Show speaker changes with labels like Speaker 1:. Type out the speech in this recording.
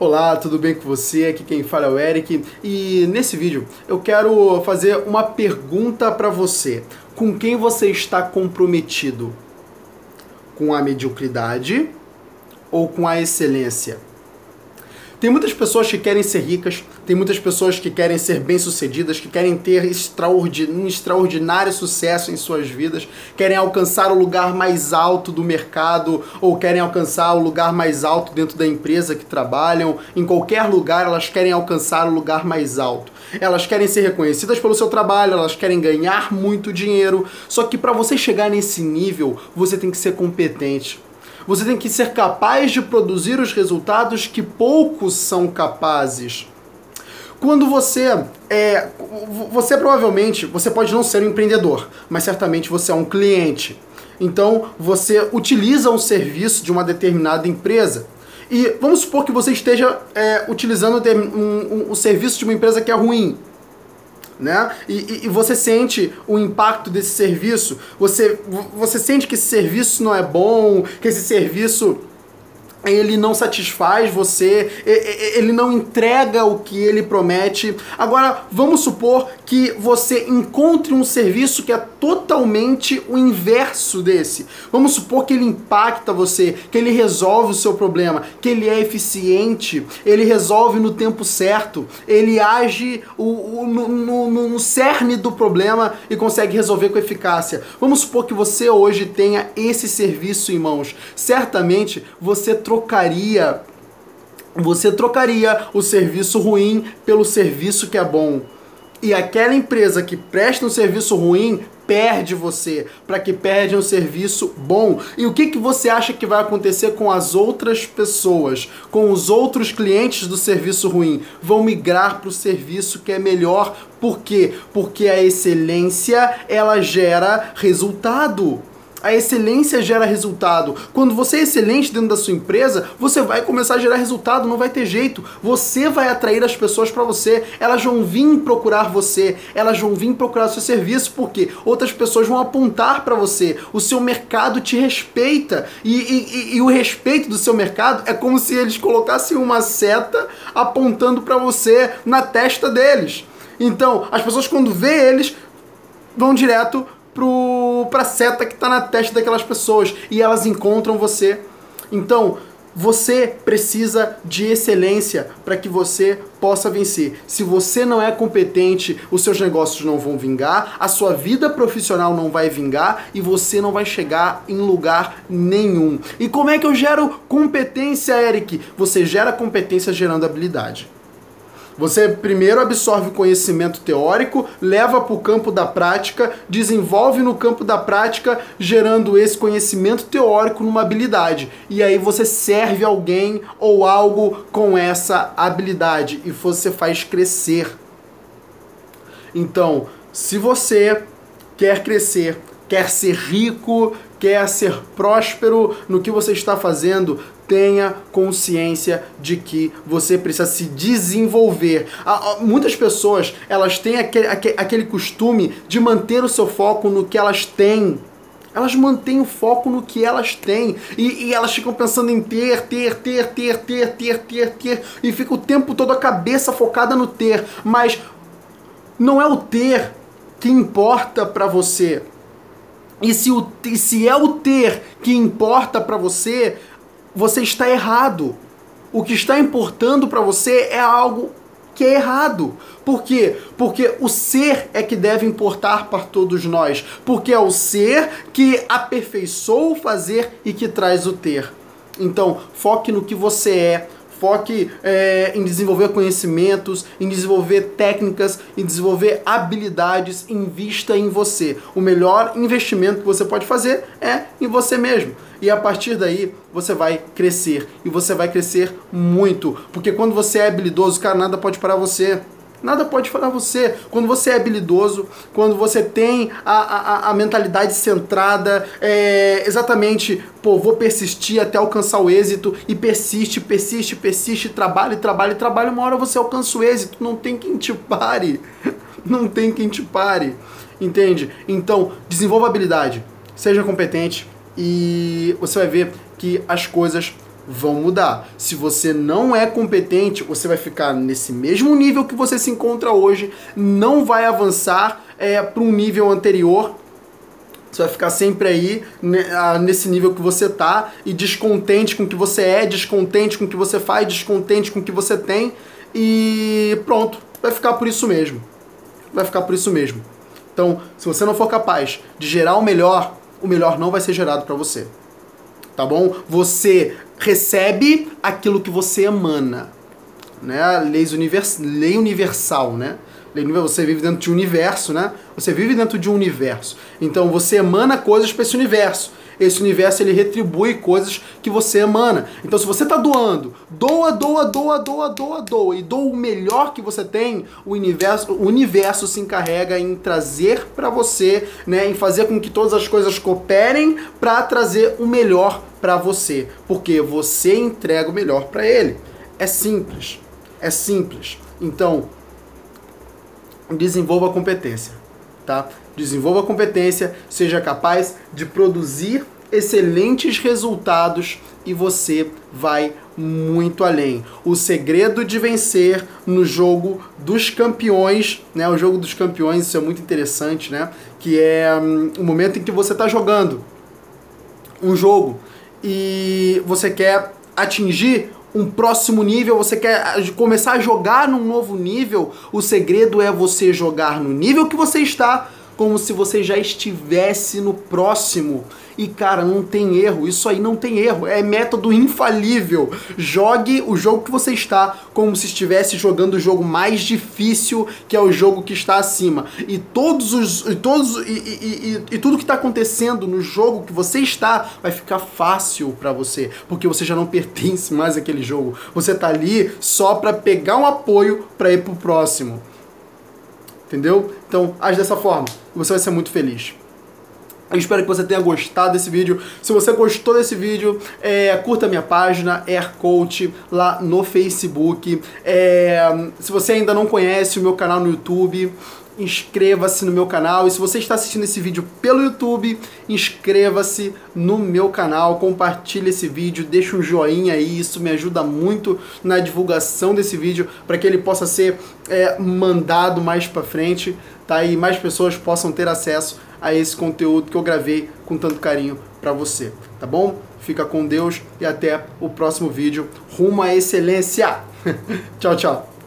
Speaker 1: Olá, tudo bem com você? Aqui quem fala é o Eric e nesse vídeo eu quero fazer uma pergunta para você. Com quem você está comprometido? Com a mediocridade ou com a excelência? Tem muitas pessoas que querem ser ricas, tem muitas pessoas que querem ser bem-sucedidas, que querem ter um extraordinário sucesso em suas vidas, querem alcançar o lugar mais alto do mercado ou querem alcançar o lugar mais alto dentro da empresa que trabalham. Em qualquer lugar, elas querem alcançar o lugar mais alto. Elas querem ser reconhecidas pelo seu trabalho, elas querem ganhar muito dinheiro. Só que para você chegar nesse nível, você tem que ser competente. Você tem que ser capaz de produzir os resultados que poucos são capazes. Quando você é, você provavelmente, você pode não ser um empreendedor, mas certamente você é um cliente. Então, você utiliza um serviço de uma determinada empresa. E vamos supor que você esteja é, utilizando um, um, um serviço de uma empresa que é ruim né? E, e, você sente o impacto desse serviço, você, você sente que esse serviço não é bom, que esse serviço ele não satisfaz você, ele não entrega o que ele promete. Agora, vamos supor que você encontre um serviço que é totalmente o inverso desse. Vamos supor que ele impacta você, que ele resolve o seu problema, que ele é eficiente, ele resolve no tempo certo, ele age o, o, no, no, no cerne do problema e consegue resolver com eficácia. Vamos supor que você hoje tenha esse serviço em mãos. Certamente você trocaria você trocaria o serviço ruim pelo serviço que é bom. E aquela empresa que presta um serviço ruim perde você, para que perde um serviço bom. E o que, que você acha que vai acontecer com as outras pessoas, com os outros clientes do serviço ruim? Vão migrar para o serviço que é melhor. Por quê? Porque a excelência ela gera resultado. A excelência gera resultado. Quando você é excelente dentro da sua empresa, você vai começar a gerar resultado, não vai ter jeito. Você vai atrair as pessoas para você. Elas vão vir procurar você, elas vão vir procurar seu serviço, porque outras pessoas vão apontar para você. O seu mercado te respeita. E, e, e, o respeito do seu mercado é como se eles colocassem uma seta apontando para você na testa deles. Então, as pessoas quando vê eles vão direto pro, pra seta que tá na testa daquelas pessoas e elas encontram você. Então, você precisa de excelência para que você possa vencer. Se você não é competente, os seus negócios não vão vingar, a sua vida profissional não vai vingar e você não vai chegar em lugar nenhum. E como é que eu gero competência, Eric? Você gera competência gerando habilidade. Você primeiro absorve o conhecimento teórico, leva para o campo da prática, desenvolve no campo da prática, gerando esse conhecimento teórico numa habilidade. E aí você serve alguém ou algo com essa habilidade e você faz crescer. Então, se você quer crescer, quer ser rico, quer ser próspero no que você está fazendo, tenha consciência de que você precisa se desenvolver. Muitas pessoas, elas têm aquele, aquele costume de manter o seu foco no que elas têm. Elas mantêm o foco no que elas têm. E, e, elas ficam pensando em ter, ter, ter, ter, ter, ter, ter, ter. E fica o tempo todo a cabeça focada no ter. Mas não é o ter que importa para você. E se, o, e se é o ter que importa para você, você está errado. O que está importando para você é algo que é errado. Por quê? Porque o ser é que deve importar para todos nós. Porque é o ser que aperfeiçoa o fazer e que traz o ter. Então, foque no que você é, foque é, em desenvolver conhecimentos, em desenvolver técnicas, em desenvolver habilidades, invista em você. O melhor investimento que você pode fazer é em você mesmo. E a partir daí você vai crescer. E você vai crescer muito. Porque quando você é habilidoso, cara, nada pode parar você. Nada pode parar você. Quando você é habilidoso, quando você tem a, a, a mentalidade centrada, é, exatamente, pô, vou persistir até alcançar o êxito, e persiste, persiste, persiste, trabalha, trabalha, trabalha, uma hora você alcança o êxito. Não tem quem te pare. Não tem quem te pare. Entende? Então, desenvolva habilidade, seja competente, e você vai ver que as coisas vão mudar. Se você não é competente, você vai ficar nesse mesmo nível que você se encontra hoje, não vai avançar é, para um nível anterior. Você vai ficar sempre aí nesse nível que você tá e descontente com o que você é, descontente com o que você faz, descontente com o que você tem e pronto, vai ficar por isso mesmo. Vai ficar por isso mesmo. Então, se você não for capaz de gerar o melhor, o melhor não vai ser gerado para você. Tá bom? Você recebe aquilo que você emana. Né? Leis univers... Lei universal, né? Você vive dentro de um universo, né? Você vive dentro de um universo. Então você emana coisas para esse universo. Esse universo ele retribui coisas que você emana. Então se você está doando, doa, doa, doa, doa, doa, doa e doa o melhor que você tem, o universo, o universo se encarrega em trazer para você, né, em fazer com que todas as coisas cooperem para trazer o melhor para você, porque você entrega o melhor para ele. É simples. É simples. Então, desenvolva a competência, tá? Desenvolva competência, seja capaz de produzir excelentes resultados e você vai muito além. O segredo de vencer no jogo dos campeões, né? O jogo dos campeões, isso é muito interessante, né? Que é um, o momento em que você está jogando um jogo e você quer atingir um próximo nível, você quer começar a jogar num novo nível, o segredo é você jogar no nível que você está, como se você já estivesse no próximo. E cara, não tem erro, isso aí não tem erro, é método infalível. Jogue o jogo que você está como se estivesse jogando o jogo mais difícil, que é o jogo que está acima. E todos os e todos e, e, e, e tudo que está acontecendo no jogo que você está vai ficar fácil para você, porque você já não pertence mais àquele jogo. Você tá ali só para pegar um apoio para ir pro próximo. Entendeu? Então, age dessa forma. Você vai ser muito feliz. Eu espero que você tenha gostado desse vídeo. Se você gostou desse vídeo, é, curta minha página, Air Coach, lá no Facebook. É, se você ainda não conhece o meu canal no YouTube, inscreva-se no meu canal. E se você está assistindo esse vídeo pelo YouTube, inscreva-se no meu canal, compartilhe esse vídeo, deixe um joinha aí, isso me ajuda muito na divulgação desse vídeo para que ele possa ser é, mandado mais para frente, tá? E mais pessoas possam ter acesso a esse conteúdo que eu gravei com tanto carinho para você, tá bom? Fica com Deus e até o próximo vídeo rumo à excelência. tchau, tchau.